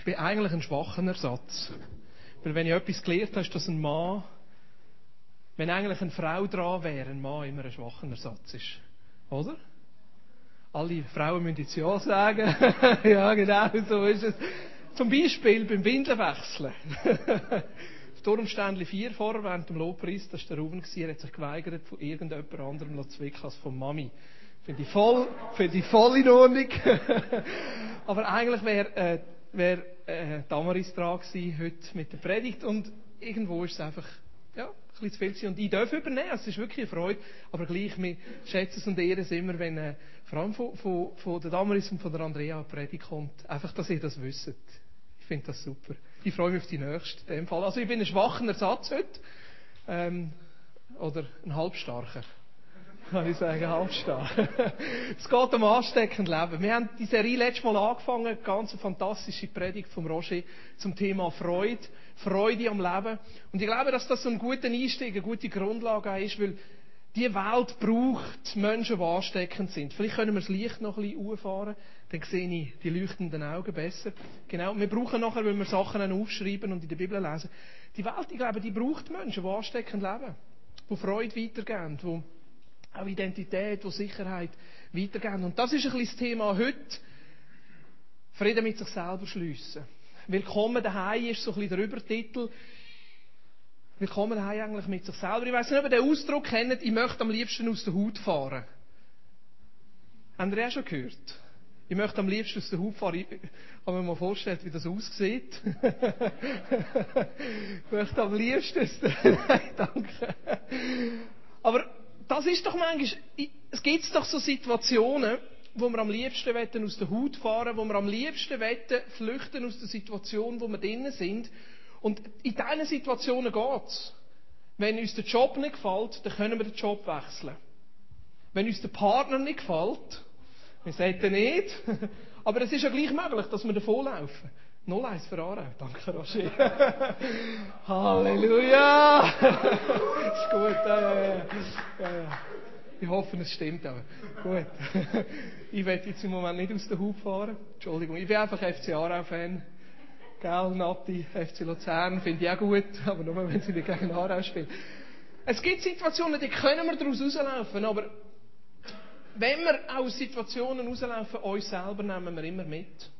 ich bin eigentlich ein schwacher Ersatz. Weil wenn ich etwas gelernt habe, ist, dass ein Mann, wenn eigentlich eine Frau dran wäre, ein Mann immer ein schwacher Ersatz ist. Oder? Alle Frauen müssen jetzt Ja sagen. ja, genau, so ist es. Zum Beispiel beim Windelwechseln. Turmständli 4 vorher, während dem Lobpreis, das war der Ruben, er hat sich geweigert, von irgendjemand anderem zu zwicken als von Mami. Finde ich voll, finde ich voll in Ordnung. Aber eigentlich wäre, äh, wäre, äh, Damaris dran gewesen, heute mit der Predigt und irgendwo ist es einfach, ja, ein bisschen zu viel gewesen. Und ich darf übernehmen, es ist wirklich eine Freude, aber gleich, wir schätzen es und ehren es immer, wenn, äh, vor allem von, von, von der Damaris und von der Andrea eine Predigt kommt. Einfach, dass ihr das wisst. Ich finde das super. Ich freue mich auf die nächste, in dem Fall. Also ich bin ein schwacher Ersatz heute. Ähm, oder ein halbstarker. Kann ich sagen, halbstark. es geht um ansteckend Leben. Wir haben die Serie letztes Mal angefangen, eine ganz fantastische Predigt vom Roger zum Thema Freude. Freude am Leben. Und ich glaube, dass das so ein guter Einstieg, eine gute Grundlage ist, weil die Welt braucht Menschen, die ansteckend sind. Vielleicht können wir das Licht noch ein bisschen auffahren, dann sehe ich die leuchtenden Augen besser. Genau. Wir brauchen nachher, wenn wir Sachen aufschreiben und in der Bibel lesen, die Welt, ich glaube, die braucht Menschen, die ansteckend leben, die Freude weitergeben, die auch Identität, die Sicherheit weitergeben. Und das ist ein bisschen das Thema heute. Frieden mit sich selber schliessen. Willkommen daheim ist so ein bisschen der Übertitel. Willkommen daheim eigentlich mit sich selber. Ich weiß nicht, ob ihr den Ausdruck kennt, ich möchte am liebsten aus der Haut fahren. Habt ihr auch schon gehört? Ich möchte am liebsten aus der Haut fahren. Ich kann mir mal vorstellen, wie das aussieht. ich möchte am liebsten aus der... Nein, danke. Aber das ist doch manchmal... Es gibt doch so Situationen, wo wir am liebsten aus der Haut fahren, wo wir am liebsten flüchten aus der Situation, wo wir drinnen sind. Und in diesen Situationen geht's. Wenn uns der Job nicht gefällt, dann können wir den Job wechseln. Wenn uns der Partner nicht gefällt, wir sagen nicht, aber es ist ja gleich möglich, dass wir davonlaufen. 0-1 für Aarau. Danke, Roger. Halleluja! ist gut. Ja. ja, Ich hoffe, es stimmt aber. Gut. ich werde jetzt im Moment nicht aus der Hub fahren. Entschuldigung. Ich bin einfach FC Aarau-Fan. Gell, Nati, FC Luzern, finde ich auch gut, aber nur wenn sie nicht gegen Aarau spielen. Es gibt Situationen, die können wir daraus rauslaufen, aber wenn wir aus Situationen rauslaufen, uns selber nehmen wir immer mit.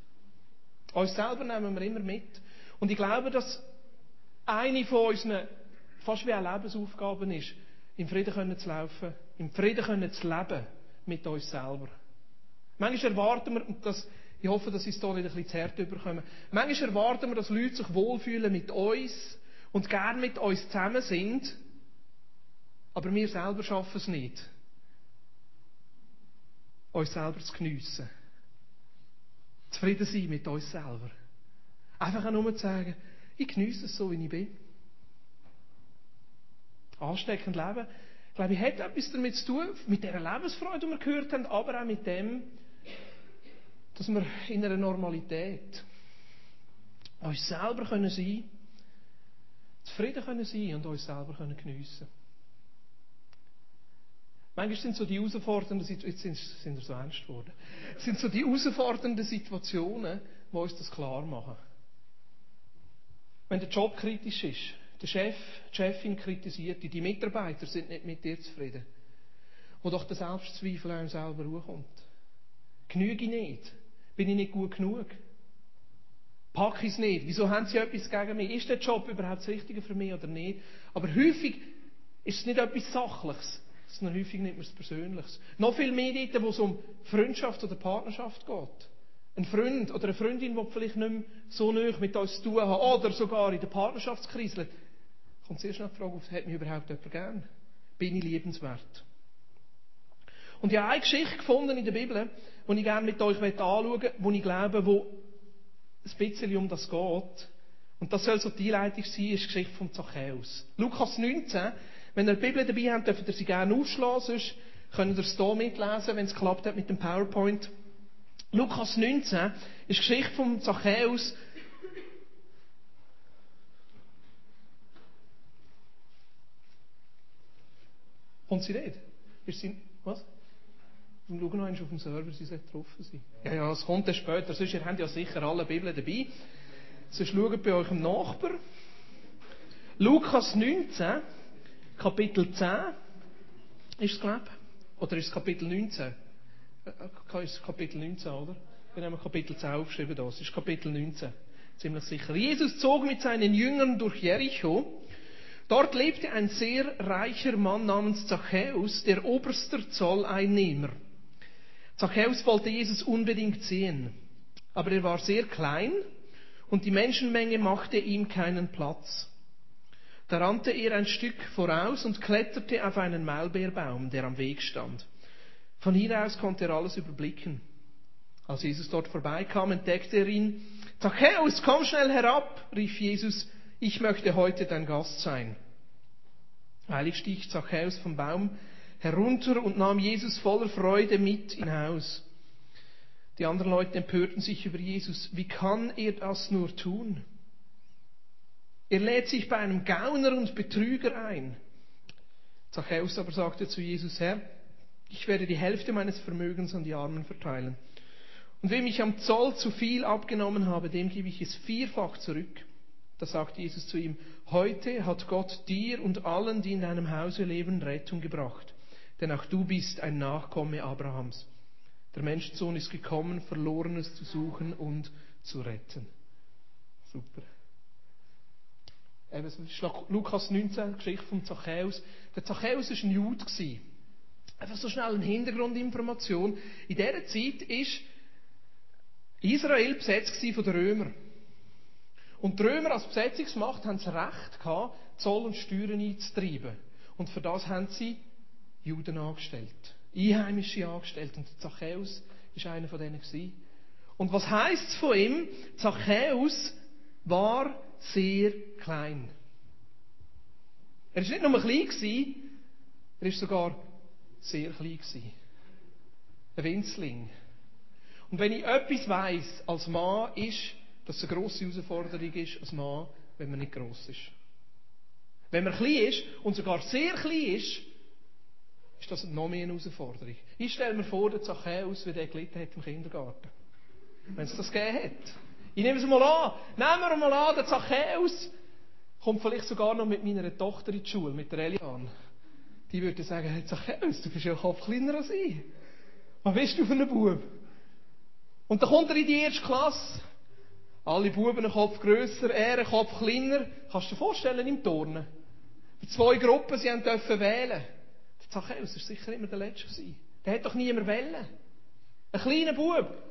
Uns selber nehmen wir immer mit. Und ich glaube, dass eine von unseren fast wie eine Lebensaufgaben ist, im Frieden können zu laufen, im Frieden können zu leben mit uns selber. Manchmal erwarten wir, und das ich hoffe, dass ich es hier nicht ein bisschen zu hart überkomme. Manchmal erwarten wir, dass Leute sich wohlfühlen mit uns und gern mit uns zusammen sind, aber wir selber schaffen es nicht, uns selber zu geniessen. Zufrieden sein mit uns selber. Einfach auch nur zu sagen, ich genieße es so, wie ich bin. Ansteckend leben, ich glaube ich, hat etwas damit zu tun, mit dieser Lebensfreude, die wir gehört haben, aber auch mit dem, dass wir in einer Normalität uns selber können sein zufrieden können sein und uns selber können geniessen Manchmal sind so die herausfordernden jetzt sind, wir so ernst geworden, sind so die herausfordernden Situationen, die uns das klar machen. Wenn der Job kritisch ist, der Chef, die Chefin kritisiert die Mitarbeiter sind nicht mit dir zufrieden. Wo doch der Selbstzweifel einem selber hochkommt. Genüge ich nicht? Bin ich nicht gut genug? Pack ich es nicht? Wieso haben sie etwas gegen mich? Ist der Job überhaupt das Richtige für mich oder nicht? Aber häufig ist es nicht etwas Sachliches, sondern häufig nimmt man es Persönliches. Noch viel mehr dort, wo es um Freundschaft oder Partnerschaft geht. Ein Freund oder eine Freundin, die vielleicht nicht mehr so nah mit uns zu tun hat, oder sogar in der Partnerschaftskrise, kommt sehr schnell die Frage auf, hat mich überhaupt jemand gern? Bin ich liebenswert? Und ich habe eine Geschichte gefunden in der Bibel, die ich gerne mit euch anschauen möchte, wo ich glaube, wo ein bisschen um das geht. Und das soll so die Einleitung sein, ist die Geschichte von Zachäus. Lukas 19. Wenn ihr die Bibel dabei habt, dürft ihr sie gerne aufschlagen, sonst könnt ihr es hier mitlesen, wenn es klappt hat mit dem PowerPoint. Lukas 19 ist die Geschichte von Zachäus. Kommt sie nicht? Ist sie, was? Und schau noch auf dem Server, sie sollte drauf sein. Ja, ja, es kommt dann später. Sonst, ihr habt ja sicher alle Bibeln dabei. Sonst schaut bei eurem Nachbar. Lukas 19, Kapitel 10 ist es, glaube ich. Oder ist es Kapitel 19? Äh, äh, ist Kapitel 19, oder? Wir haben Kapitel 10 aufgeschrieben, das ist Kapitel 19. Ziemlich sicher. Jesus zog mit seinen Jüngern durch Jericho. Dort lebte ein sehr reicher Mann namens Zachäus, der oberster Zolleinnehmer. Zachäus wollte Jesus unbedingt sehen, aber er war sehr klein und die Menschenmenge machte ihm keinen Platz. Da rannte er ein Stück voraus und kletterte auf einen Maulbeerbaum, der am Weg stand. Von hier aus konnte er alles überblicken. Als Jesus dort vorbeikam, entdeckte er ihn. Zachäus, komm schnell herab, rief Jesus, ich möchte heute dein Gast sein. Eilig stieg Zachäus vom Baum herunter und nahm Jesus voller Freude mit in Haus. Die anderen Leute empörten sich über Jesus. Wie kann er das nur tun? Er lädt sich bei einem Gauner und Betrüger ein. Zachäus aber sagte zu Jesus, Herr, ich werde die Hälfte meines Vermögens an die Armen verteilen. Und wem ich am Zoll zu viel abgenommen habe, dem gebe ich es vierfach zurück. Da sagt Jesus zu ihm, heute hat Gott dir und allen, die in deinem Hause leben, Rettung gebracht. Denn auch du bist ein Nachkomme Abrahams. Der Menschensohn ist gekommen, Verlorenes zu suchen und zu retten. Super. Ist Lukas 19, Geschichte von Zachäus. Der Zachäus war ein Jude. Einfach so schnell eine Hintergrundinformation. In dieser Zeit ist Israel besetzt von den Römern. Und die Römer als Besetzungsmacht haben das Recht gehabt, Zoll und Steuern einzutreiben. Und für das haben sie Juden angestellt. Einheimische angestellt. Und Zachäus war einer von denen. Und was heißt es von ihm? Zachäus war sehr klein. Er war nicht nur klein, er war sogar sehr klein. Ein Winzling. Und wenn ich etwas weiss als Mann, ist, dass es eine grosse Herausforderung ist als Mann, wenn man nicht gross ist. Wenn man klein ist und sogar sehr klein ist, ist das noch mehr eine Herausforderung. Ich stelle mir vor, der Zachäus, wie der gelitten hat im Kindergarten. Wenn es das gegeben hat. Ich nehme es mal an. Nehmen wir mal an, der Zachäus kommt vielleicht sogar noch mit meiner Tochter in die Schule, mit der Elian. Die würde sagen, hey Zachäus, du bist ja ein Kopf kleiner als ich. Was bist du für ein Bub? Und dann kommt er in die erste Klasse. Alle Buben einen Kopf grösser, er einen Kopf kleiner. Kannst du dir vorstellen im Turnen? Die zwei Gruppen, sie dürfen wählen. Der Zachäus war sicher immer der Letzte. Gewesen. Der hat doch niemand wählen. Ein kleiner Bub.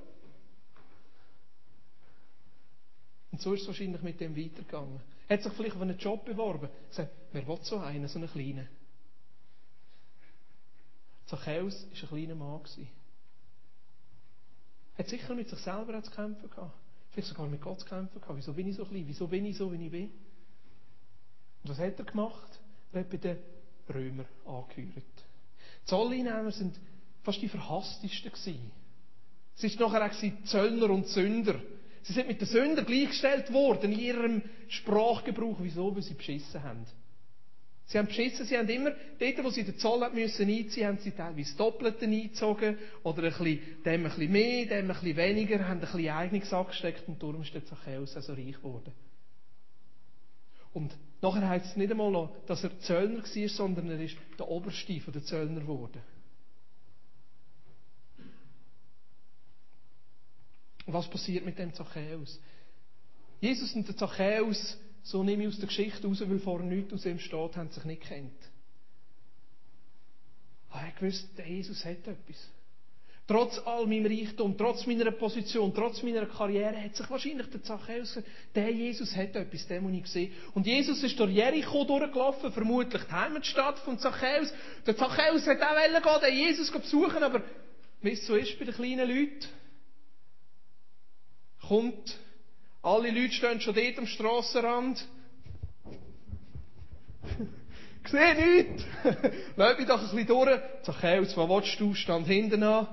Und so ist es wahrscheinlich mit dem weitergegangen. Er hat sich vielleicht auf einen Job beworben. Er sagt, wer will so einen, so einen kleinen? Zachäus war ein kleiner Mann. Er hat sicher mit sich selber zu kämpfen gehabt. Vielleicht sogar mit Gott zu kämpfen gehabt. Wieso bin ich so klein? Wieso bin ich so, wie ich bin? Und was hat er gemacht? Er hat bei den Römern angehört. Die Zolleinnehmer sind fast die verhasstesten. Es war nachher auch Zöllner und Sünder. Sie sind mit den Sündern gleichgestellt worden in ihrem Sprachgebrauch. Wieso? Weil sie beschissen haben. Sie haben beschissen, sie haben immer, dort, wo sie den Zoll haben müssen einziehen, haben sie teilweise Doppelte eingezogen, oder ein bisschen, dem ein bisschen mehr, dem ein bisschen weniger, haben ein bisschen eigenes angesteckt, und darum ist der Zachäus so reich geworden. Und nachher heißt es nicht einmal noch, dass er Zöllner war, sondern er ist der Oberste der Zöllner geworden. Und was passiert mit dem Zachäus? Jesus und der Zachäus, so nehme ich aus der Geschichte raus, weil vorher nichts aus ihm steht, haben sich nicht kennt. Aber er gewusst, der Jesus hat etwas. Trotz all meinem Reichtum, trotz meiner Position, trotz meiner Karriere, hat sich wahrscheinlich der Zachäus der Jesus hat etwas, den muss ich sehen. Und Jesus ist durch Jericho durchgelaufen, vermutlich die Heimatstadt von Zachäus. Der Zachäus hat auch gehen, den Jesus besuchen, aber wie es so ist bei den kleinen Leuten, kommt, alle Leute stehen schon dort am Strassenrand. Ich sehe nichts. Lass mich doch ein bisschen durch. Zachäus, was willst du? Stand hinten an.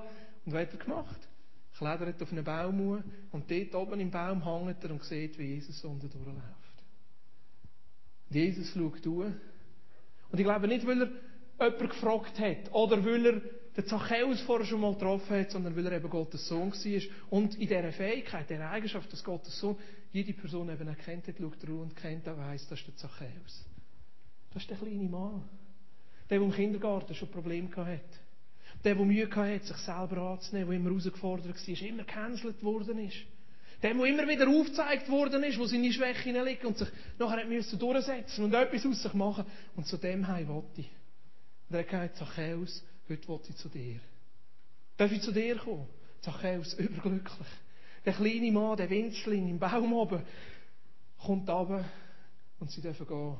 Und was hat er gemacht? Klettert auf einen Baum und dort oben im Baum hängt er und sieht, wie Jesus unten durchläuft. Jesus schaut durch. Und ich glaube nicht, weil er jemand gefragt hat oder weil er der Zachäus vorher schon mal getroffen hat, sondern weil er eben Gottes Sohn war. Und in dieser Fähigkeit, dieser Eigenschaft, dass Gottes Sohn jede Person eben erkennt hat, schaut er und kennt und weiss, das ist der Zachäus. Das ist der kleine Mann. Der, der im Kindergarten schon Probleme hatte. Der, der Mühe hatte, sich selber anzunehmen, der immer herausgefordert war, immer gecancelt worden ist. Der, der immer wieder aufgezeigt worden ist, wo seine Schwächen liegen und sich nachher hat durchsetzen und etwas aus sich machen. Und zu dem heim wollte ich. Und er hat gesagt, Zachäus, heute will ich zu dir. Darf ich zu dir kommen? Zachäus, überglücklich. Der kleine Mann, der Winzling im Baum oben, kommt runter und sie dürfen gehen.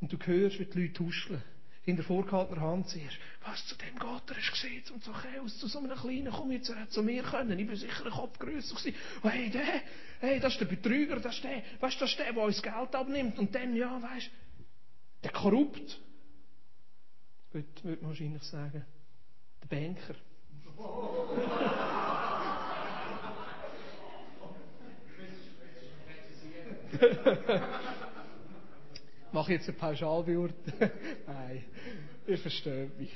Und du hörst, wie die Leute huscheln. In der vorgehaltenen Hand siehst, was zu dem Gott, er ist gesehen, zum Zachäus, zu so einem Kleinen, komm jetzt, er hat zu mir können, ich bin sicher ein Kopf grösser gewesen. Oh, hey, der, hey, das ist der Betrüger, das ist der, weißt das ist der, der uns Geld abnimmt, und dann, ja, weißt der korrupt. Heute würde man wahrscheinlich sagen, der Banker. Mache jetzt eine Pauschalbeurteilung? Nein, ihr versteht mich.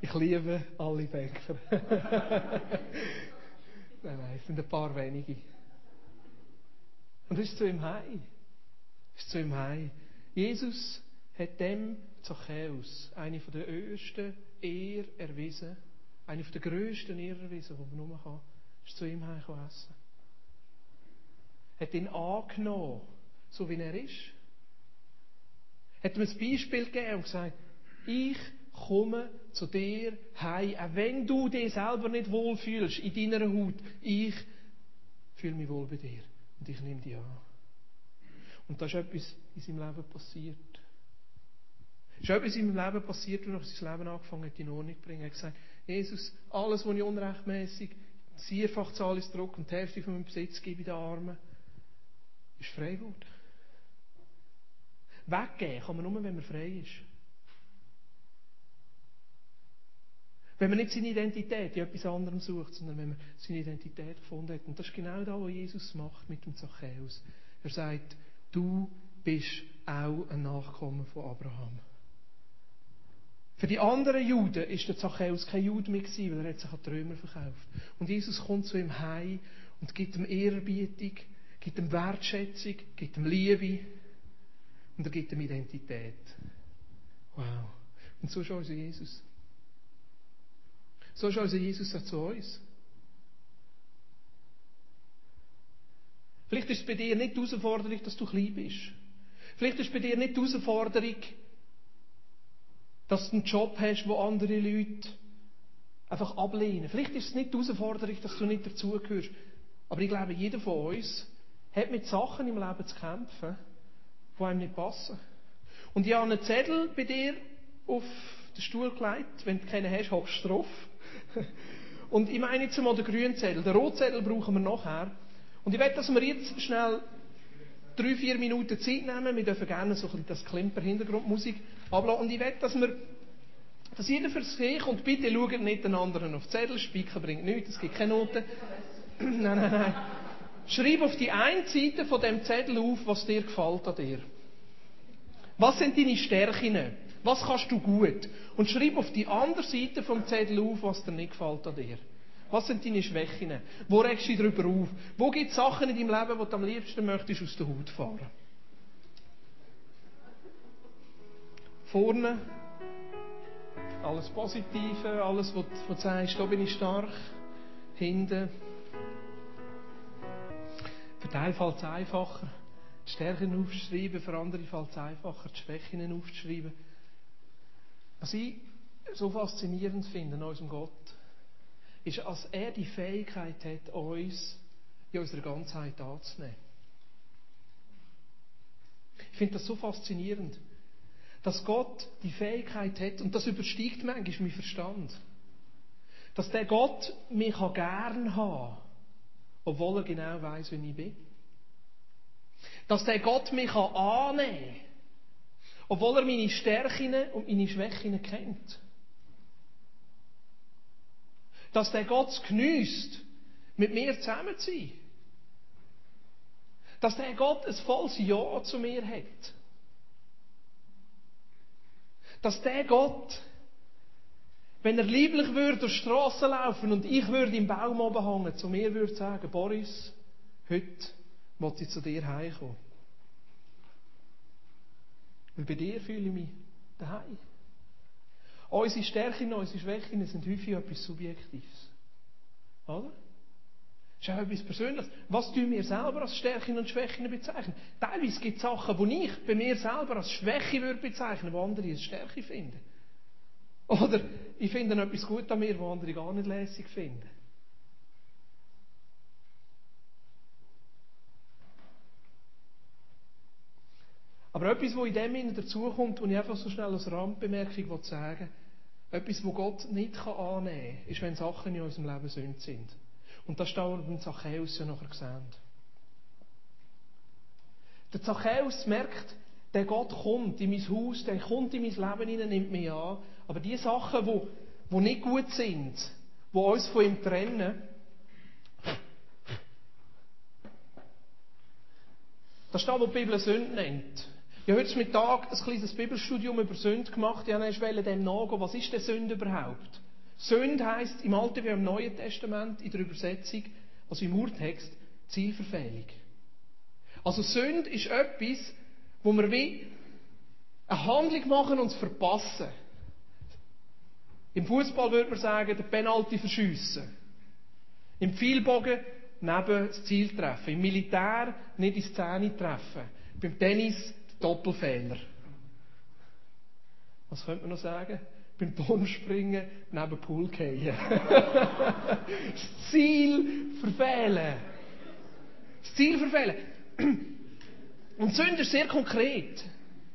Ich liebe alle Banker. nein, nein, es sind ein paar wenige. Und es ist zu ihm heim. Es ist zu ihm heim. Jesus hat dem Zachäus eine von der höchsten Ehr erwiesen, eine von der grössten Ehr erwiesen, die man nur kann. Ist zu ihm heim essen. Hat ihn angenommen so wie er ist. Hat ihm ein Beispiel gegeben und gesagt, ich komme zu dir heim, auch wenn du dich selber nicht wohl fühlst in deiner Haut. Ich fühle mich wohl bei dir und ich nehme dich an. Und da ist etwas in seinem Leben passiert. Ist etwas in seinem Leben passiert, als er sein Leben angefangen hat, in Ordnung zu bringen. Er hat gesagt, Jesus, alles, was ich unrechtmäßig, vierfach zahle ich Druck und die Hälfte von meinem Besitz gebe ich den Armen, ist frei geworden. Weggeben kann man nur, wenn man frei ist. Wenn man nicht seine Identität in etwas anderem sucht, sondern wenn man seine Identität gefunden hat. Und das ist genau das, was Jesus macht mit dem Zachäus. Er sagt, du bist auch ein Nachkommen von Abraham. Für die anderen Juden ist der Zachäus kein Jude mehr gewesen, weil er hat sich an die Römer verkauft. Und Jesus kommt zu ihm heim und gibt ihm Ehrerbietung, gibt ihm Wertschätzung, gibt ihm Liebe. Und er gibt ihm Identität. Wow. Und so ist unser Jesus. So ist unser Jesus auch zu uns. Vielleicht ist es bei dir nicht die Herausforderung, dass du klein bist. Vielleicht ist es bei dir nicht die Herausforderung, dass du einen Job hast, wo andere Leute einfach ablehnen. Vielleicht ist es nicht die Herausforderung, dass du nicht dazugehörst. Aber ich glaube, jeder von uns hat mit Sachen im Leben zu kämpfen, die einem nicht passen. Und ich habe einen Zettel bei dir auf den Stuhl gelegt. Wenn du keinen hast, hockst du drauf. Und ich meine jetzt mal den grünen Zettel. Den roten Zettel brauchen wir nachher. Und ich möchte, dass wir jetzt schnell drei, vier Minuten Zeit nehmen. Wir dürfen gerne so ein bisschen das Klimper-Hintergrundmusik ablassen. Und ich möchte, dass wir dass jeder für sich und bitte schaut nicht den anderen auf den Zettel. Spicken bringt nichts, es gibt keine Noten. nein, nein, nein. Schreib auf die eine Seite von dem Zettel auf, was dir gefällt an dir. Was sind deine Stärken? Was kannst du gut? Und schreib auf die andere Seite vom Zettel auf, was dir nicht gefällt an dir. Was sind deine Schwächen? Wo regst du dich darüber auf? Wo gibt es Sachen in deinem Leben, die du am liebsten möchtest aus der Haut fahren? Vorne alles Positive, alles, was du sagst, da bin ich stark. Hinten für einen fällt es einfacher, die Stärken aufzuschreiben, für andere fällt es einfacher, die Schwächen aufzuschreiben. Was ich so faszinierend finde an unserem Gott, ist, dass er die Fähigkeit hat, uns in unserer Ganzheit anzunehmen. Ich finde das so faszinierend, dass Gott die Fähigkeit hat, und das übersteigt manchmal mein Verstand, dass der Gott mich gern haben kann obwohl er genau weiß, wie ich bin. Dass der Gott mich annehmen kann, obwohl er meine Stärken und meine Schwächen kennt. Dass der Gott es geniesst, mit mir zusammen zu sein. Dass der Gott ein volles Ja zu mir hat. Dass der Gott Wenn er lieblich würde durch die Straße laufen und ich würde im Baum oben hängen, zu mir würde sagen, Boris, heute muss ich zu dir heimkommen. Weil bei dir fühle ich mich daheim. Unsere Stärken und unsere Schwächen sind häufig etwas Subjektives. Oder? Das ist auch etwas Persönliches. Was tun wir selber als Stärken und Schwächen bezeichnen? Teilweise gibt es Sachen, die ich bei mir selber als Schwäche würde bezeichnen, die andere als Stärke finden. Oder ich finde etwas gut an mir, was andere gar nicht lässig finden. Aber etwas, was in dem Sinne dazukommt, und ich einfach so schnell als Randbemerkung sagen etwas, was Gott nicht annehmen kann, ist, wenn Sachen in unserem Leben Sünde sind. Und das steht beim Zachäus ja nachher gesehen. Der Zachäus merkt, der Gott kommt in mein Haus, der kommt in mein Leben hinein, nimmt mich an. Aber die Sachen, die, die nicht gut sind, die uns von ihm trennen, das ist das, was die Bibel Sünde nennt. Ich habe heute Mittag ein kleines Bibelstudium über Sünde gemacht. Ich wollte dem nachgehen, was ist denn Sünde überhaupt? Sünde heisst im Alten wie im Neuen Testament in der Übersetzung, also im Urtext, Zielverfehlung. Also Sünde ist etwas, wo wir wie eine Handlung machen und es verpassen. Im Fußball würde man sagen, der Penalty verschiessen. Im Pfeilbogen neben das Ziel treffen. Im Militär nicht ins Zähne treffen. Beim Tennis Doppelfehler. Was könnte man noch sagen? Beim Turmspringen neben Pool gehen. das Ziel verfehlen. Das Ziel verfehlen. Und Sünder ist sehr konkret.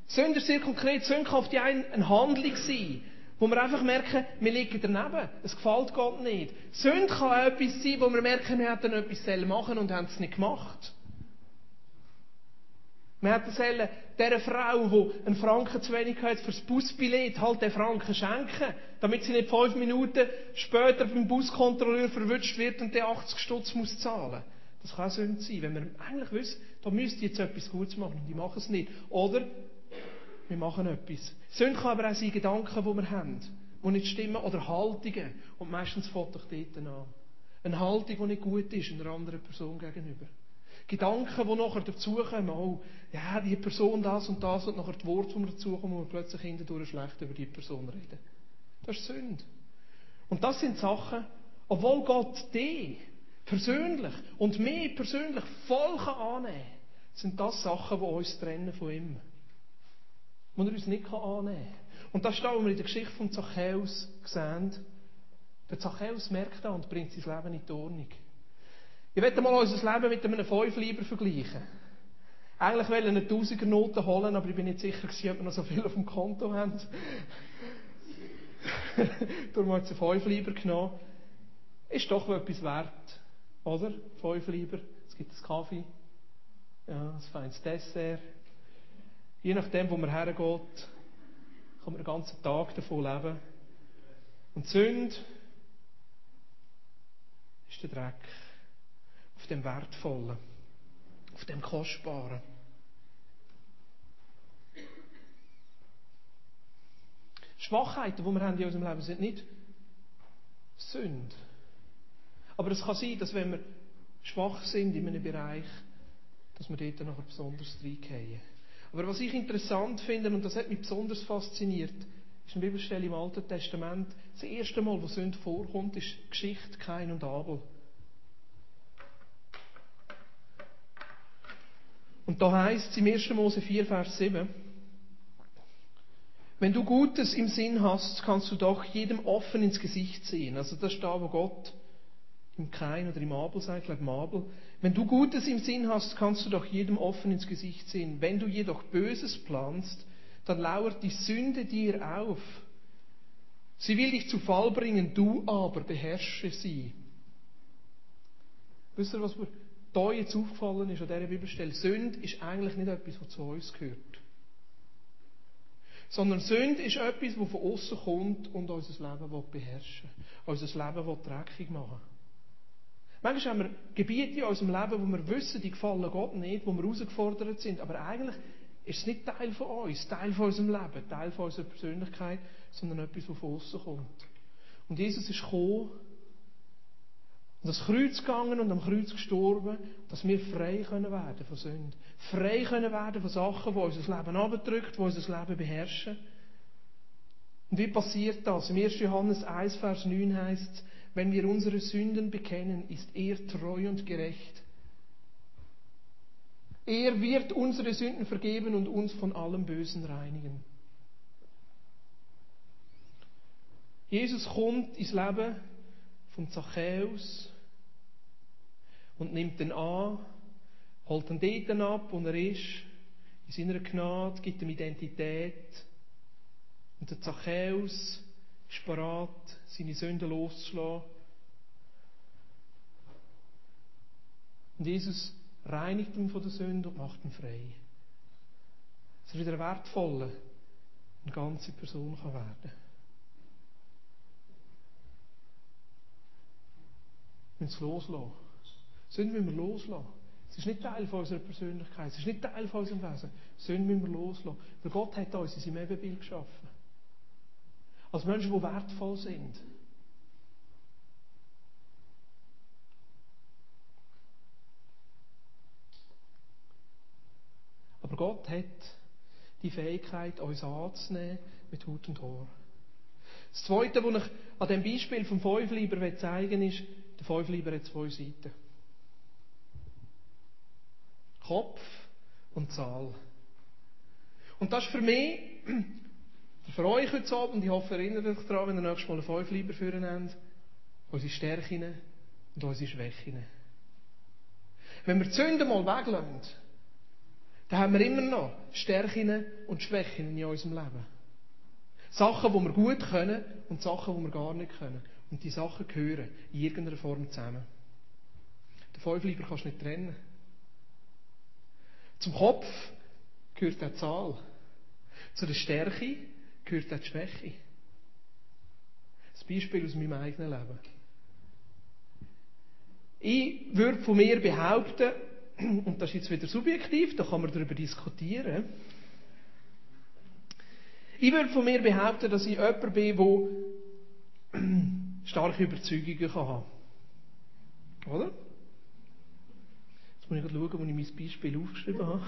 Sünder ist sehr konkret. Sünder kann auf die eine, eine Handlung sein, wo wir einfach merken, wir liegen daneben. Es gefällt Gott nicht. Sünder kann auch etwas sein, wo wir merken, wir hätten etwas machen und haben es nicht gemacht. Wir hätten sollen dieser Frau, die einen Franken zu wenig hat fürs Busbillett, halt den Franken schenken, damit sie nicht fünf Minuten später beim Buskontrolleur verwünscht wird und der 80 Stutz muss zahlen. Das kann Sünde sein, wenn wir eigentlich wissen, da müsste jetzt etwas Gutes machen und die machen es nicht. Oder wir machen etwas. Sünde kann aber auch sein Gedanken, die wir haben, die nicht stimmen, oder Haltungen. Und meistens fällt doch dort an. Eine Haltung, die nicht gut ist einer anderen Person gegenüber. Gedanken, die nachher dazukommen, oh, ja, die Person das und das und nachher die Worte, die dazukommen, wo wir plötzlich hindurch schlecht über die Person reden. Das ist Sünde. Und das sind Sachen, obwohl Gott die persönlich und mich persönlich voll annehmen kann, sind das Sachen, die uns trennen von ihm. Die er uns nicht annehmen kann. Und das stellen wir in der Geschichte von Zachäus gesehen. Der Zachäus merkt das und bringt sein Leben in die Ordnung. Ich werde mal unser Leben mit einem Fünfleiber vergleichen. Eigentlich wollte ich eine Tausiger Note holen, aber ich bin nicht sicher, ob wir noch so viel auf dem Konto haben. Darum habe ich einen Fünfleiber genommen. Ist doch etwas wert, oder? Fünfleiber. Es gibt einen Kaffee, ja, ein feines Dessert. Je nachdem, wo man hergeht, kann man den ganzen Tag davon leben. Und Sünde ist der Dreck dem Wertvollen, auf dem Kostbaren. Schwachheiten, die wir haben in unserem Leben, sind nicht Sünde. Aber es kann sein, dass wenn wir schwach sind in einem Bereich, dass wir dort noch besonders reingehen. Aber was ich interessant finde, und das hat mich besonders fasziniert, ist eine Bibelstelle im Alten Testament. Das erste Mal, wo Sünde vorkommt, ist Geschichte Kain und Abel. Und da heißt es im 1. Mose 4, Vers 7, wenn du Gutes im Sinn hast, kannst du doch jedem offen ins Gesicht sehen. Also das ist da, wo Gott im Kain oder im Abel sagt, glaube Abel. Wenn du Gutes im Sinn hast, kannst du doch jedem offen ins Gesicht sehen. Wenn du jedoch Böses planst, dann lauert die Sünde dir auf. Sie will dich zu Fall bringen, du aber beherrsche sie. Wisst ihr, was wir da jetzt aufgefallen ist an dieser Bibelstelle, Sünde ist eigentlich nicht etwas, was zu uns gehört. Sondern Sünde ist etwas, das von außen kommt und unser Leben beherrschen will. Unser Leben dreckig machen Manchmal haben wir Gebiete in unserem Leben, wo wir wissen, die gefallen Gott nicht, wo wir herausgefordert sind. Aber eigentlich ist es nicht Teil von uns, Teil von unserem Leben, Teil von unserer Persönlichkeit, sondern etwas, das von außen kommt. Und Jesus ist gekommen und das Kreuz gegangen und am Kreuz gestorben, dass wir frei können werden von Sünde. Frei können werden von Sachen, die unser Leben abdrückt, die unser Leben beherrschen. Und wie passiert das? Im 1. Johannes 1, Vers 9 heißt es, wenn wir unsere Sünden bekennen, ist er treu und gerecht. Er wird unsere Sünden vergeben und uns von allem Bösen reinigen. Jesus kommt ins Leben von Zachäus und nimmt ihn an, holt ihn dort ab, wo er ist, in seiner Gnade, gibt ihm Identität. Und der Zachäus ist bereit, seine Sünden loszuschlagen. Und Jesus reinigt ihn von der Sünde und macht ihn frei. Dass er wieder eine wertvolle, eine ganze Person kann werden Wir müssen es loslassen. Sünden müssen wir loslassen. Es ist nicht Teil von unserer Persönlichkeit. Es ist nicht Teil von unserem Wesen. Sünden müssen wir loslassen. Weil Gott hat uns in seinem Ebenbild geschaffen. Als Menschen, die wertvoll sind. Aber Gott hat die Fähigkeit, uns anzunehmen mit Hut und Ohr. Das Zweite, was ich an dem Beispiel vom Fünfliber zeigen will, ist, der Fünfliber hat zwei Seiten. Kopf und Zahl. Und das ist für mich für euch heute Abend, und ich hoffe, erinnert euch daran, wenn ihr nächstes Mal einen Fünfliber führen habt, unsere Stärken und unsere Schwächen. Wenn wir die Sünden mal weglassen, dann haben wir immer noch Stärken und Schwächen in unserem Leben. Sachen, die wir gut können und Sachen, die wir gar nicht können. Und die Sachen gehören in irgendeiner Form zusammen. Den Fünfliber kannst du nicht trennen. Zum Kopf gehört die Zahl. Zu der Stärke gehört auch die Schwäche. Das Beispiel aus meinem eigenen Leben. Ich würde von mir behaupten, und das ist jetzt wieder subjektiv, da kann man darüber diskutieren. Ich würde von mir behaupten, dass ich jemand bin, der starke Überzeugungen haben kann. Oder? Jetzt muss ich schauen, wo ich mein Beispiel aufgeschrieben habe.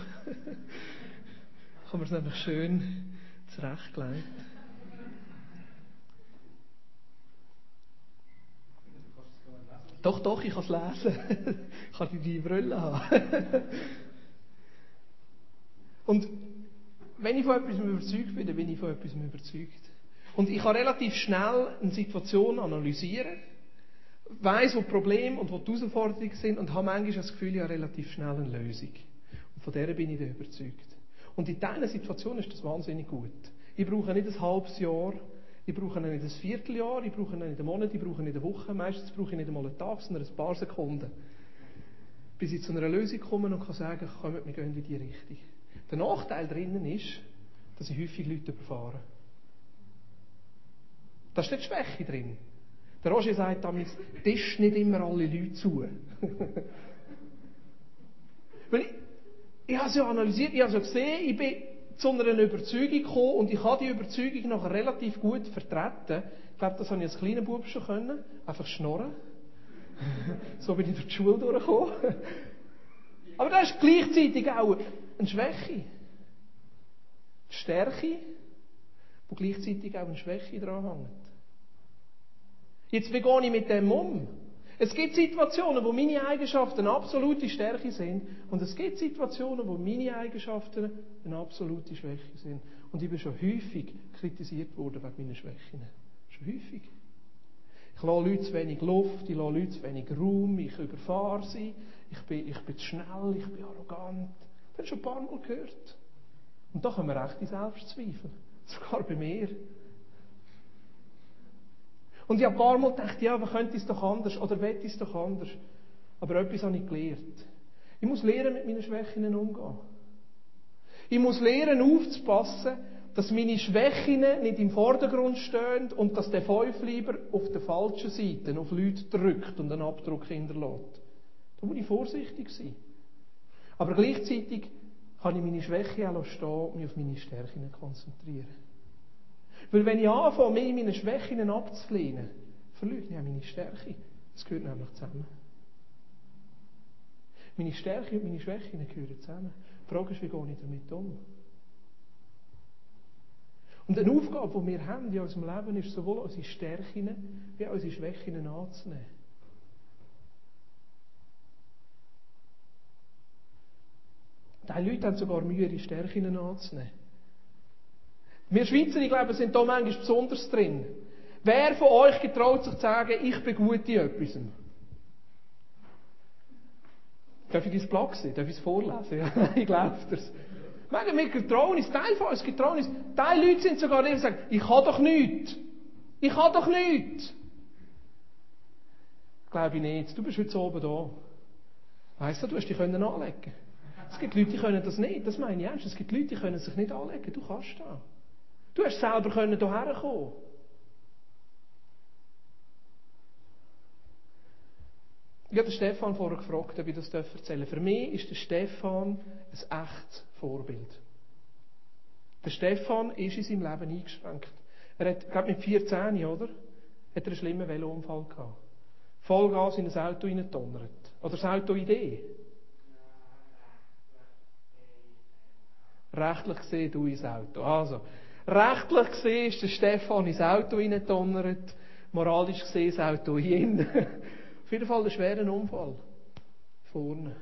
haben wir es nämlich schön zurechtgelegt. Doch, doch, ich kann es lesen. ich kann die Brille haben. Und wenn ich von etwas überzeugt bin, dann bin ich von etwas überzeugt. Und ich kann relativ schnell eine Situation analysieren, weiß, wo die Probleme und wo die Herausforderungen sind und habe manchmal das Gefühl, habe relativ schnell eine Lösung. Und von der bin ich dann überzeugt. Und in diesen Situationen ist das wahnsinnig gut. Ich brauche nicht ein halbes Jahr, ich brauche nicht ein Vierteljahr, ich brauche nicht einen Monat, ich brauche nicht eine Woche, meistens brauche ich nicht einmal einen Tag, sondern ein paar Sekunden. Bis ich zu einer Lösung komme und kann sagen, kommt, wir gehen in die Richtung. Der Nachteil drinnen ist, dass ich häufig Leute überfahre. Da steht Schwäche drin. Der Roger sagt damals, tisch nicht immer alle Leute zu. Weil ich, ich habe es ja analysiert, ich habe es ja gesehen, ich bin zu einer Überzeugung gekommen und ich habe die Überzeugung nachher relativ gut vertreten. Ich glaube, das habe ich als kleiner Bub schon können. Einfach schnorren. so bin ich durch die Schule durchgekommen. Aber das ist gleichzeitig auch eine Schwäche. Die Stärke, wo gleichzeitig auch eine Schwäche dran hängt. Jetzt, wie gehe ich mit dem um? Es gibt Situationen, wo meine Eigenschaften eine absolute Stärke sind und es gibt Situationen, wo meine Eigenschaften eine absolute Schwäche sind. Und ich bin schon häufig kritisiert worden wegen meiner Schwächen. Schon häufig. Ich lasse Leute zu wenig Luft, ich lasse Leute zu wenig Raum, ich überfahre sie, ich bin, ich bin zu schnell, ich bin arrogant. Das habe ich schon ein paar Mal gehört. Und da kommen wir echt in Selbstzweifel. Sogar bei mir. Und ich habe ein paar Mal gedacht, ja, aber könnte es doch anders oder wette es doch anders. Aber etwas habe ich gelernt. Ich muss lernen, mit meinen Schwächen umzugehen. Ich muss lernen, aufzupassen, dass meine Schwächen nicht im Vordergrund stehen und dass der Fünfliber auf der falschen Seite auf Leute drückt und einen Abdruck hinterlässt. Da muss ich vorsichtig sein. Aber gleichzeitig kann ich meine Schwäche auch stehen und mich auf meine Stärken konzentrieren. Weil wenn ich anfange, mich in meine Schwächen abzulehnen, verleugne ich meine Stärke. Das gehört nämlich zusammen. Meine Stärke und meine Schwächen gehören zusammen. Die Frage ist, wie gehe ich damit um? Und eine Aufgabe, die wir haben in unserem Leben, ist sowohl unsere Stärken wie auch unsere Schwächen anzunehmen. Die Leute haben sogar Mühe, ihre Stärken anzunehmen. Wir Schweizer, ich glaube, sind da manchmal besonders drin. Wer von euch getraut sich zu sagen, ich bin gut in etwas? Darf ich dein Blog sehen? Darf ich es vorlesen? Ja, ich glaube das. Wir getrauen uns, Teil von uns getrauen uns. Teil Leute sind sogar die, die sagen, ich kann doch nichts. Ich kann doch nichts. Glaube ich nicht. Du bist heute oben da. Weißt du, du hast dich können anlegen. Es gibt Leute, die können das nicht. Das meine ich ernst. Es gibt Leute, die können sich nicht anlegen. Du kannst das. Du hast selber können hierher kommen. Ich habe den Stefan vorher gefragt, ob ich das erzählen darf. Für mich ist der Stefan ein echtes Vorbild. Der Stefan ist in seinem Leben eingeschränkt. Er hat, glaube mit 14, oder? Hat er einen schlimmen Velounfall gehabt. Vollgas in ein Auto reingedonnert. Oder das Auto Idee. Rechtlich gesehen, du ins Auto. Also, rechtlich gesehen ist der Stefan ins Auto reingedonnert. Moralisch gesehen das Auto hin. Auf jeden Fall ein schwerer Unfall. Vorne.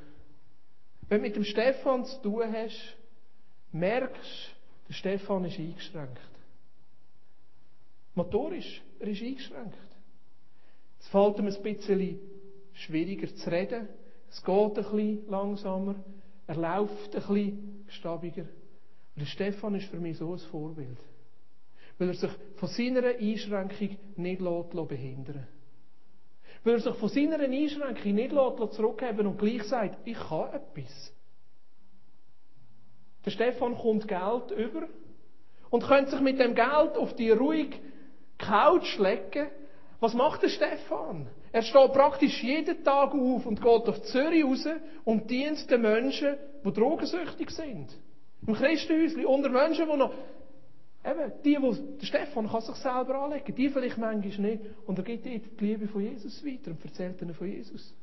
Wenn du mit dem Stefan zu tun hast, merkst der Stefan ist eingeschränkt. Motorisch, er ist eingeschränkt. Es fällt ihm ein bisschen schwieriger zu reden. Es geht ein bisschen langsamer. Er läuft ein bisschen stabiger. Und der Stefan ist für mich so ein Vorbild. Weil er sich von seiner Einschränkung nicht behindern lässt. Weil er sich von seiner Einschränkung nicht zurückgeben und gleich sagt, ich kann etwas. Der Stefan kommt Geld über und könnte sich mit dem Geld auf die ruhige Couch legen. Was macht der Stefan? Er steht praktisch jeden Tag auf und geht durch Zürich raus und dient den Menschen, die drogensüchtig sind. Im Christenhäuschen, unter Menschen, die noch Eben, die, die, der Stefan kann sich selber anlegen, die vielleicht manchmal nicht. Und er gibt ihnen die Liebe von Jesus weiter und erzählt ihnen von Jesus.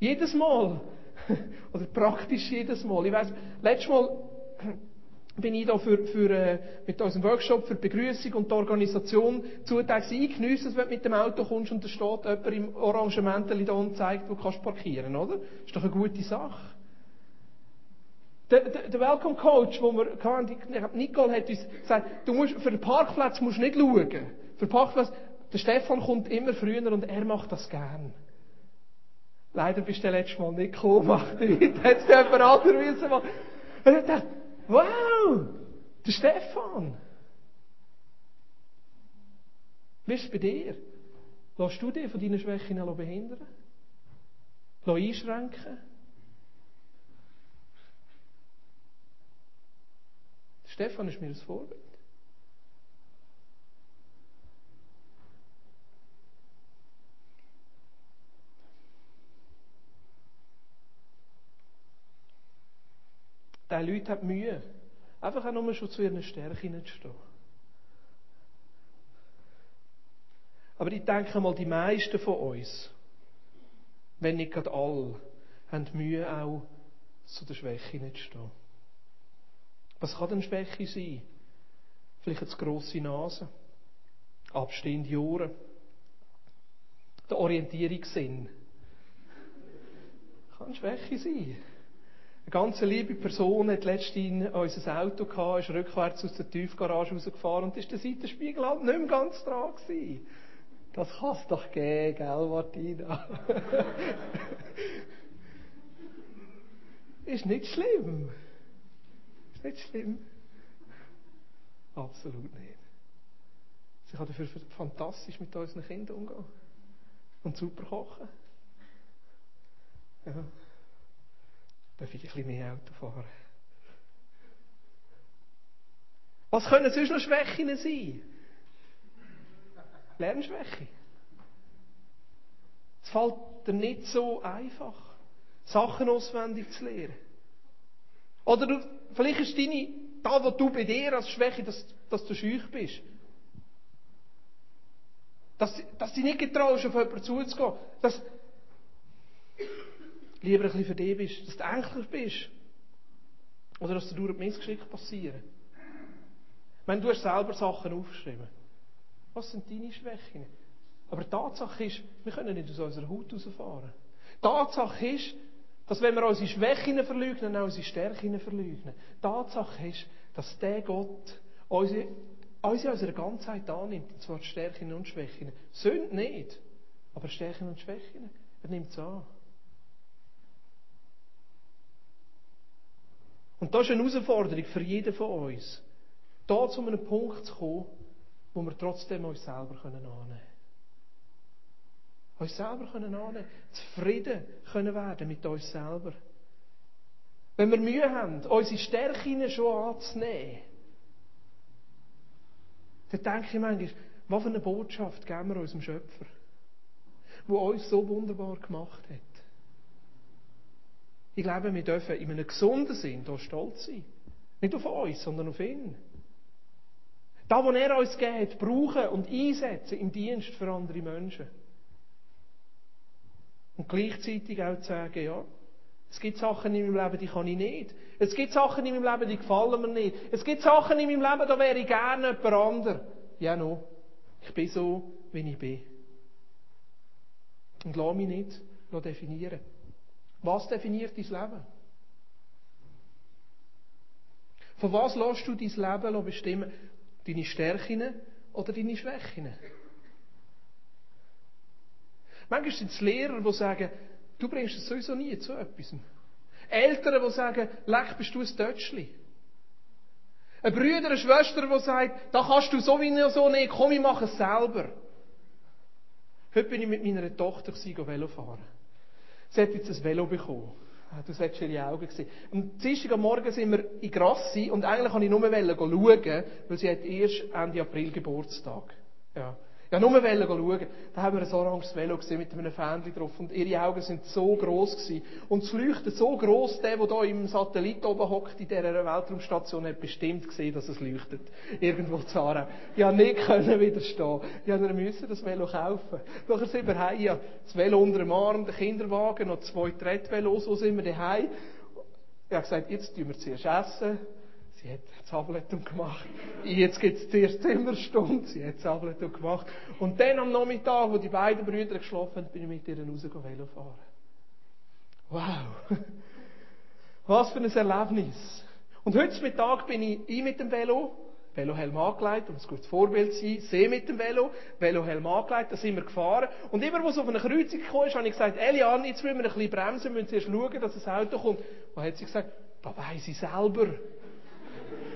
Jedes Mal. Oder praktisch jedes Mal. Ich weiss, letztes Mal bin ich da für, für, äh, mit unserem Workshop für die Begrüßung und die Organisation zuteilt. Ich geniesse es, wenn du mit dem Auto kommst und da steht jemand im Orangemantel da und zeigt, wo du kannst parkieren, oder? Ist doch eine gute Sache. Der, der, der Welcome Coach, wo wir hatten, Nicole hat uns gesagt, du musst, für den Parkplatz musst du nicht schauen. Für den Parkplatz, der Stefan kommt immer früher und er macht das gern. Leider bist du letztes Mal nicht gekommen, macht nicht. Hat es jemand anderes müssen machen. Und ich dachte, wow, der Stefan. Wie ist es bei dir? Lass du dich von deinen Schwächen behindern? Lass einschränken? Stefan ist mir ein Vorbild. Diese Leute haben Mühe, einfach auch nur schon zu ihren Stärken zu stehen. Aber ich denke mal, die meisten von uns, wenn nicht gerade alle, haben Mühe auch zu der Schwäche zu stehen. Was kann denn Schwäche sein? Vielleicht eine grosse Nase, abstehende Ohren, der Orientierungssinn. Kann Schwäche sein. Eine ganz liebe Person hat letztens unser Auto gehabt, ist rückwärts aus der Tiefgarage rausgefahren und ist der Seitenspiegel halt nicht mehr ganz dran gewesen. Das kann es doch geben, gell, Martina? ist nicht schlimm nicht schlimm? Absolut nicht. Sie kann dafür fantastisch mit unseren Kindern umgehen. Und super kochen. Ja. Darf ich ein bisschen mehr Auto fahren? Was können sonst noch Schwächen sein? Lernschwäche. Es fällt dir nicht so einfach, Sachen auswendig zu lernen. Oder du, vielleicht ist deine, da wo du bei dir als Schwäche, dass, dass du schüch bist. Dass, dass du nicht getraust, auf jemanden zuzugehen. Dass lieber ein bisschen für dich bist. Dass du ängstlich bist. Oder dass dir durch Missgeschick passieren. Wenn du hast selber Sachen aufgeschrieben. Was sind deine Schwächen? Aber die Tatsache ist, wir können nicht aus unserer Haut rausfahren. Die Tatsache ist, dass wenn wir unsere Schwächen verleugnen, auch unsere Stärken verleugnen. Tatsache ist, dass der Gott uns in unserer Ganzheit annimmt, und zwar die Stärken und Schwächen. Sünd nicht, aber Stärken und Schwächen, er nimmt es an. Und das ist eine Herausforderung für jeden von uns, da zu einem Punkt zu kommen, wo wir trotzdem uns selber annehmen können. Uns selber können annehmen, zufrieden können werden mit uns selber. Wenn wir Mühe haben, unsere Stärken schon anzunehmen, dann denke ich manchmal, was für eine Botschaft geben wir unserem Schöpfer, der uns so wunderbar gemacht hat. Ich glaube, wir dürfen in einem gesunden Sinn hier stolz sein. Nicht auf uns, sondern auf ihn. Da, wo er uns geht, brauchen und einsetzen im Dienst für andere Menschen. Und gleichzeitig auch zu sagen, ja, es gibt Sachen in meinem Leben, die kann ich nicht. Es gibt Sachen in meinem Leben, die gefallen mir nicht. Es gibt Sachen in meinem Leben, da wäre ich gerne jemand anderes. Ja, no. Ich bin so, wie ich bin. Und lass mich nicht definieren. Was definiert dein Leben? Von was lässt du dein Leben bestimmen? Deine Stärken oder deine Schwächen? Manchmal sind es Lehrer, die sagen, du bringst es sowieso nie zu etwas. Eltern, die sagen, leck, bist du ein Tötschli. Ein Bruder, eine Schwester, die sagt, da kannst du sowieso nicht, komm, ich mache es selber. Heute bin ich mit meiner Tochter Velo fahren. Sie hat jetzt ein Velo bekommen. Ah, du solltest ihre Augen sehen. Am Dienstag am Morgen sind wir in Grassi und eigentlich wollte ich nur schauen, weil sie hat erst Ende April Geburtstag. Ja. Ja, nur schauen. Da haben wir ein oranges Velo gesehen mit einem Fähnchen drauf und ihre Augen sind so groß gewesen. Und das Leuchten so groß, der, der da im Satellit oben hockt, in dieser Weltraumstation, hat bestimmt gesehen, dass es leuchtet. Irgendwo zu Aarau. Ja, nicht können widerstehen. Wir müssen das Velo kaufen. Nachher sind wir heim, ja, das Velo unter dem Arm, der Kinderwagen, noch zwei Trettvelos, so sind wir daheim. Ich habe gesagt, jetzt tun wir zuerst essen, Sie hat das Abletung gemacht. Jetzt gibt es zuerst Zimmerstunde. Sie hat das Abletung gemacht. Und dann am Nachmittag, wo die beiden Brüder geschlafen haben, bin ich mit ihr rausgegangen fahren. Wow! Was für ein Erlebnis. Und heute Mittag bin ich ein mit dem Velo, Velohelm angelegt, um ein gutes Vorbild zu sein, sehe mit dem Velo, Velohelm angelegt, da sind wir gefahren. Und immer, wo es auf eine Kreuzung gekommen ist, habe ich gesagt, Elian, jetzt müssen wir ein bisschen bremsen, müssen zuerst schauen, dass das Auto kommt. Und hat sie gesagt, da weiss ich selber.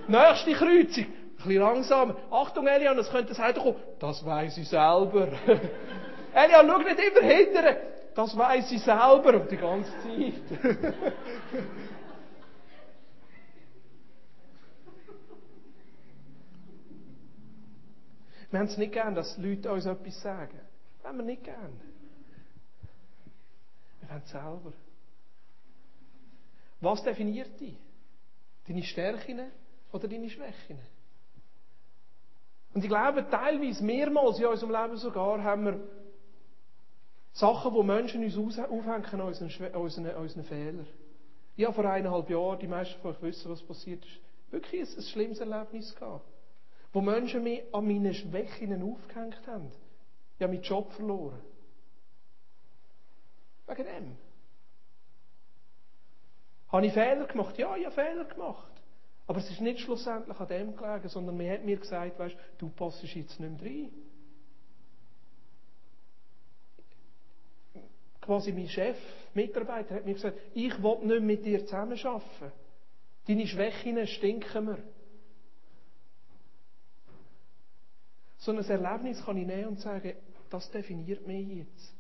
Nächste Kreuzung. Ein bisschen langsamer. Achtung, Elian, es könnte das Auto kommen. Das weiß ich selber. Elian, schau nicht immer hinterher. Das weiß ich selber. Und die ganze Zeit. wir haben es nicht gern, dass Leute uns etwas sagen. Das haben wir nicht gern. Wir haben es selber. Was definiert dich? Deine Stärken oder deine Schwächen? Und ich glaube, teilweise, mehrmals in unserem Leben sogar, haben wir Sachen, wo Menschen uns aufhängen an unseren, unseren, unseren Fehlern. Ich habe vor eineinhalb Jahren, die meisten von euch wissen, was passiert ist, wirklich ein, ein schlimmes Erlebnis gehabt. Wo Menschen mich an meinen Schwächen aufgehängt haben. Ich habe meinen Job verloren. Wegen dem. Habe ich Fehler gemacht? Ja, ich habe Fehler gemacht. Aber es ist nicht schlussendlich an dem gelegen, sondern mir hat mir gesagt, weißt, du passest jetzt nicht mehr rein. Quasi mein Chef, Mitarbeiter, hat mir gesagt, ich will nicht mit dir zusammenarbeiten. Deine Schwächen stinken mir. So ein Erlebnis kann ich nehmen und sagen, das definiert mich jetzt.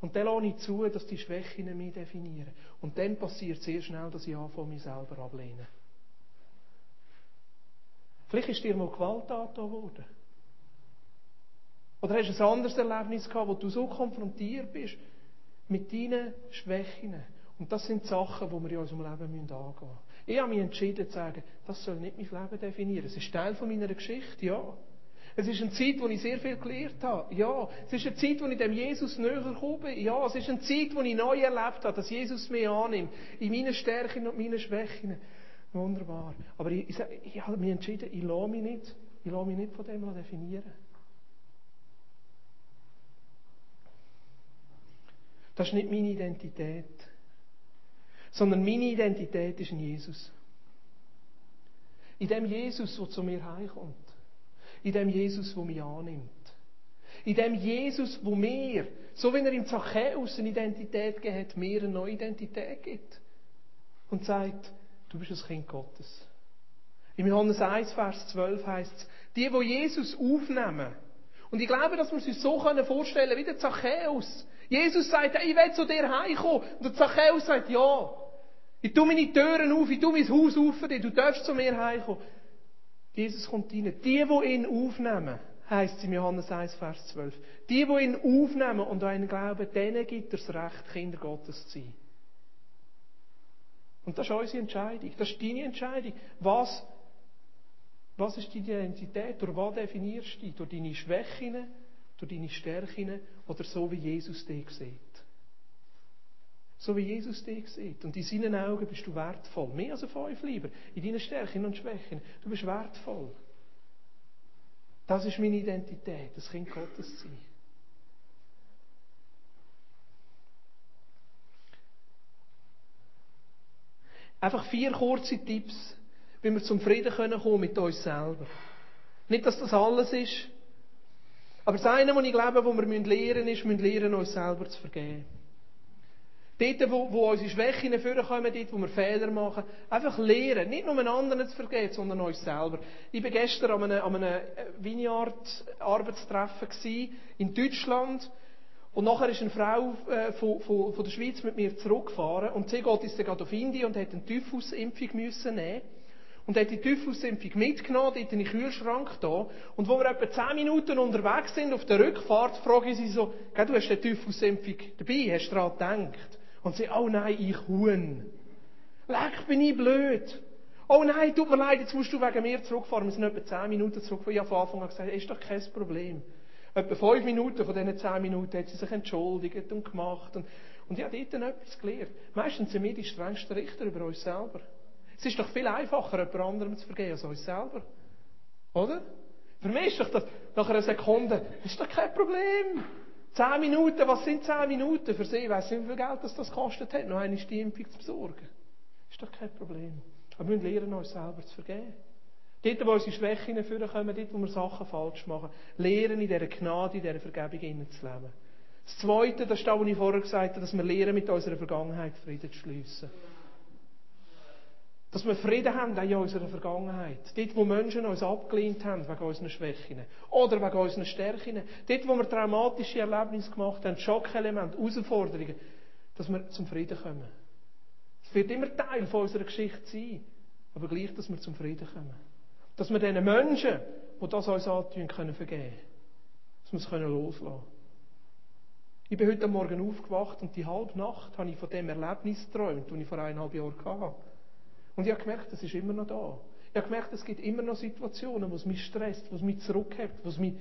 Und dann lasse ich zu, dass die Schwächen mich definieren. Und dann passiert sehr schnell, dass ich anfange, mich selber ablehnen. Vielleicht ist dir mal Gewalt angetan worden. Oder hast du ein anderes Erlebnis gehabt, wo du so konfrontiert bist mit deinen Schwächen. Und das sind Sachen, die wir in unserem Leben angehen müssen. Ich habe mich entschieden zu sagen, das soll nicht mein Leben definieren. Es ist Teil von meiner Geschichte, ja. Es ist eine Zeit, wo ich sehr viel gelernt habe. Ja. Es ist eine Zeit, wo ich dem Jesus näher gekommen bin. Ja. Es ist eine Zeit, wo ich neu erlebt habe, dass Jesus mich annimmt. In meinen Stärken und meinen Schwächen. Wunderbar. Aber ich, ich, ich habe mich entschieden, ich lasse mich nicht, ich lasse mich nicht von dem definieren. Das ist nicht meine Identität. Sondern meine Identität ist in Jesus. In dem Jesus, der zu mir heimkommt. In dem Jesus, der mich annimmt. In dem Jesus, wo mir, so wie er im Zachäus eine Identität gegeben hat, mir eine neue Identität gibt. Und sagt, du bist ein Kind Gottes. Im Johannes 1, Vers 12 heißt es, die, wo Jesus aufnehmen. Und ich glaube, dass wir uns so vorstellen können, wie der Zachäus. Jesus sagt, ich will zu dir heimkommen. Und der Zachäus sagt, ja. Ich tue meine Türen auf, ich tue mein Haus auf für dich, du darfst zu mir heimkommen. Jesus kommt rein. Die, die ihn aufnehmen, heisst es im Johannes 1, Vers 12. Die, die ihn aufnehmen und an ihn glauben, denen gibt er das Recht, Kinder Gottes zu sein. Und das ist unsere Entscheidung. Das ist deine Entscheidung. Was, was ist deine Identität? Durch was definierst du dich? Durch deine Schwächen, durch deine Stärken oder so, wie Jesus dich sieht? So wie Jesus dich sieht. Und in seinen Augen bist du wertvoll. Mehr als fünf lieber. In deinen Stärken und Schwächen. Du bist wertvoll. Das ist meine Identität, das Kind Gottes sein. Einfach vier kurze Tipps, wie wir zum Frieden kommen können mit uns selber. Nicht, dass das alles ist, aber das eine, was ich glaube, wo wir lernen müssen, ist, wir lernen, uns selber zu vergeben. Dort, wo, wo unsere Schwächen vorkommen, dort, wo wir Fehler machen, einfach lehren. Nicht nur anderen zu vergeben, sondern uns selber. Ich war gestern an einem, an einem Vineyard-Arbeitstreffen in Deutschland. Und nachher ist eine Frau äh, von, von, von, der Schweiz mit mir zurückgefahren. Und sie geht jetzt gerade auf Indien und hat eine Typhusimpfung müssen nehmen. Und hat die Typhusimpfung mitgenommen, dort in den Kühlschrank da. Und wo wir etwa zehn Minuten unterwegs sind auf der Rückfahrt, frage ich sie so, du hast die Typhusimpfung dabei, hast du daran gedacht? Und sie, oh nein, ich Huhn. Leck, bin ich blöd. Oh nein, tut mir leid, jetzt musst du wegen mir zurückfahren. Wir sind etwa zehn Minuten zurückgefahren. Ich habe von Anfang an gesagt, ist doch kein Problem. Etwa fünf Minuten von diesen zehn Minuten hat sie sich entschuldigt und gemacht. Und, und ich habe dort etwas gelernt. Meistens sind wir die strengsten Richter über uns selber. Es ist doch viel einfacher, jemand anderem zu vergeben als uns selber. Oder? Für mich ist doch das, nach einer Sekunde, ist doch kein Problem. Zehn Minuten, was sind zehn Minuten für Sie? Ich weiss nicht, wie viel Geld das, das kostet hat, noch eine Stimpung zu besorgen. Ist doch kein Problem. Aber wir müssen lernen, uns selber zu vergeben. Dort, wo unsere Schwächen kommen, dort, wo wir Sachen falsch machen, lernen, in dieser Gnade, in dieser Vergebung zu leben. Das Zweite, das ist das, was ich vorher gesagt habe, dass wir lernen, mit unserer Vergangenheit Frieden zu schliessen. Dass wir Frieden haben auch in unserer Vergangenheit. Dort, wo Menschen uns abgelehnt haben, wegen unseren Schwächen. Oder wegen unseren Stärken. Dort, wo wir traumatische Erlebnisse gemacht haben, Schockelemente, Herausforderungen. Dass wir zum Frieden kommen. Es wird immer Teil von unserer Geschichte sein. Aber gleich, dass wir zum Frieden kommen. Dass wir diesen Menschen, die das uns antun, können vergeben. Dass wir es können loslassen. Ich bin heute Morgen aufgewacht und die halbe Nacht habe ich von dem Erlebnis geträumt, das ich vor eineinhalb Jahren hatte. Und ich habe gemerkt, das ist immer noch da. Ich habe gemerkt, es gibt immer noch Situationen, wo es mich stresst, wo es mich zurückhält, wo es mich...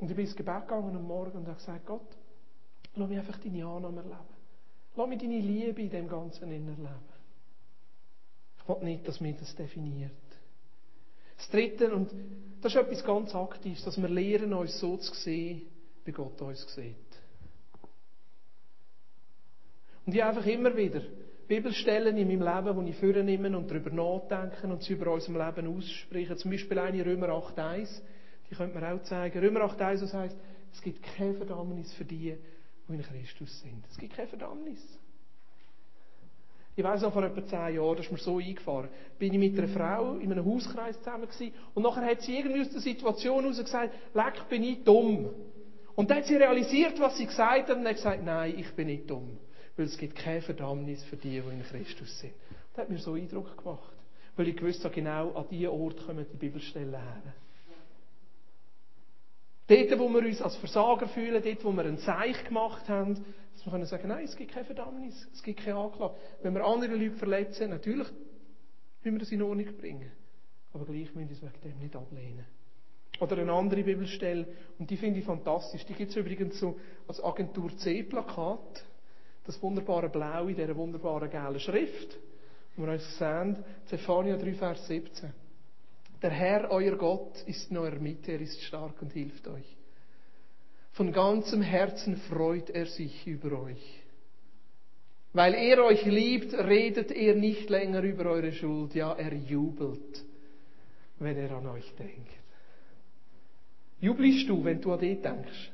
Und ich bin ins Gebet gegangen am Morgen und habe gesagt, Gott, lass mich einfach deine Annahme erleben. Lass mich deine Liebe in dem Ganzen erleben. Will nicht, dass mich das definiert. Das Dritte, und das ist etwas ganz Aktives, dass wir lernen, uns so zu sehen, wie Gott uns sieht. Und ich einfach immer wieder Bibelstellen in meinem Leben, die ich vornehme und darüber nachdenke und sie über unserem Leben aussprechen. Zum Beispiel eine Römer 8,1. Die könnte man auch zeigen. Römer 8,1, das heisst, es gibt keine Verdammnis für die, die in Christus sind. Es gibt keine Verdammnis. Ich weiss noch, vor etwa zehn Jahren, das ist mir so eingefahren, bin ich mit einer Frau in einem Hauskreis zusammen gewesen, und nachher hat sie irgendwie aus der Situation heraus gesagt, leck, bin ich dumm. Und dann hat sie realisiert, was sie gesagt hat, und hat gesagt, nein, ich bin nicht dumm. Weil es gibt keine Verdammnis für die, die in Christus sind. Das hat mir so Eindruck gemacht. Weil ich gewusst habe, genau an diesen Ort kommen die Bibelstellen her. Dort, wo wir uns als Versager fühlen, dort, wo wir ein Zeich gemacht haben, dass wir können sagen, nein, es gibt keine Verdammnis, es gibt keine Anklage. Wenn wir andere Leute verletzen, natürlich müssen wir das in Ordnung bringen. Aber gleich müssen wir uns wegen dem nicht ablehnen. Oder eine andere Bibelstelle, und die finde ich fantastisch. Die gibt es übrigens so als Agentur C-Plakat. Das wunderbare Blau in dieser wunderbaren gelben Schrift. Und wir uns sehen, Zephania 3, Vers 17. Der Herr, euer Gott, ist in eurer Mitte, er ist stark und hilft euch. Von ganzem Herzen freut er sich über euch. Weil er euch liebt, redet er nicht länger über eure Schuld. Ja, er jubelt, wenn er an euch denkt. Jubelst du, wenn du an dich denkst?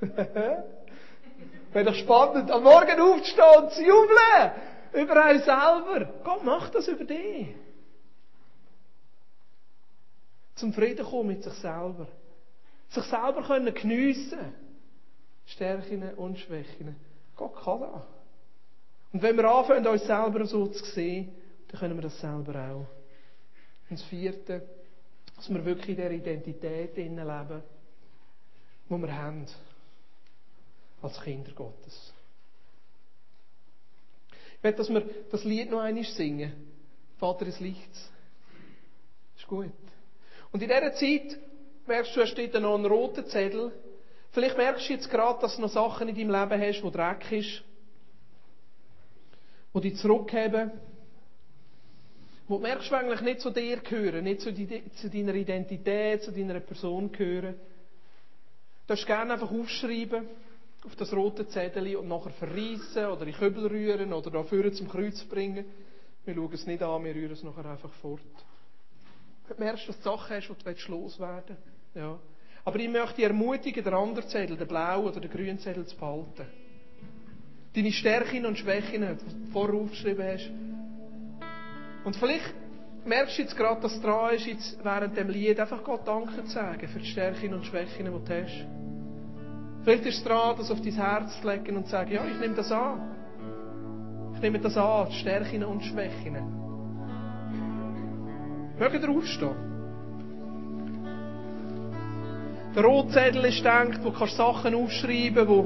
Wäre doch spannend, am Morgen aufzustehen und zu jubeln über einen selber. Gott macht das über dich. Zum Frieden kommen mit sich selber. Sich selber können geniessen. Stärken und Schwächen. Gott kann das. Und wenn wir anfangen, uns selber so zu sehen, dann können wir das selber auch. Und das Vierte, dass wir wirklich in der Identität leben, die wir haben. Als Kinder Gottes. Ich möchte, dass wir das Lied noch einmal singen. Vater des Lichts. Ist gut. Und in dieser Zeit merkst du, es steht noch ein roter Zettel. Vielleicht merkst du jetzt gerade, dass du noch Sachen in deinem Leben hast, wo Dreck ist. Wo dich zurückheben. Wo du merkst, du eigentlich nicht zu dir gehören, nicht zu, deiner Identität, zu deiner Person gehören. Du darfst gerne einfach aufschreiben auf das rote Zettel und nachher verreissen oder in Kübel rühren oder da vorne zum Kreuz bringen. Wir schauen es nicht an, wir rühren es nachher einfach fort. Du merkst, dass du Sachen hast, die du loswerden willst. Ja. Aber ich möchte dich ermutigen, den anderen Zettel, den blauen oder den grünen Zettel zu behalten. Deine Stärken und Schwächen, die du vorher aufgeschrieben hast. Und vielleicht merkst du jetzt gerade, dass es dran ist, jetzt während dem Lied einfach Gott Danke zu sagen für die Stärken und Schwächen, die du hast. Vielleicht ist es dran, das auf dein Herz zu legen und zu sagen, ja, ich nehme das an. Ich nehme das an, die Stärken und Schwächen. Mögt ihr aufstehen? Der Rotzettel ist denkt, wo du Sachen aufschreiben wo,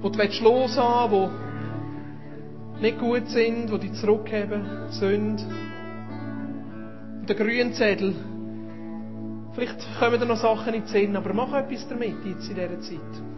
wo du loshaben willst, die nicht gut sind, die dich zurückheben, sind. Und der grüne Zettel, vielleicht kommen da noch Sachen in den Sinn, aber mach etwas damit jetzt in dieser Zeit.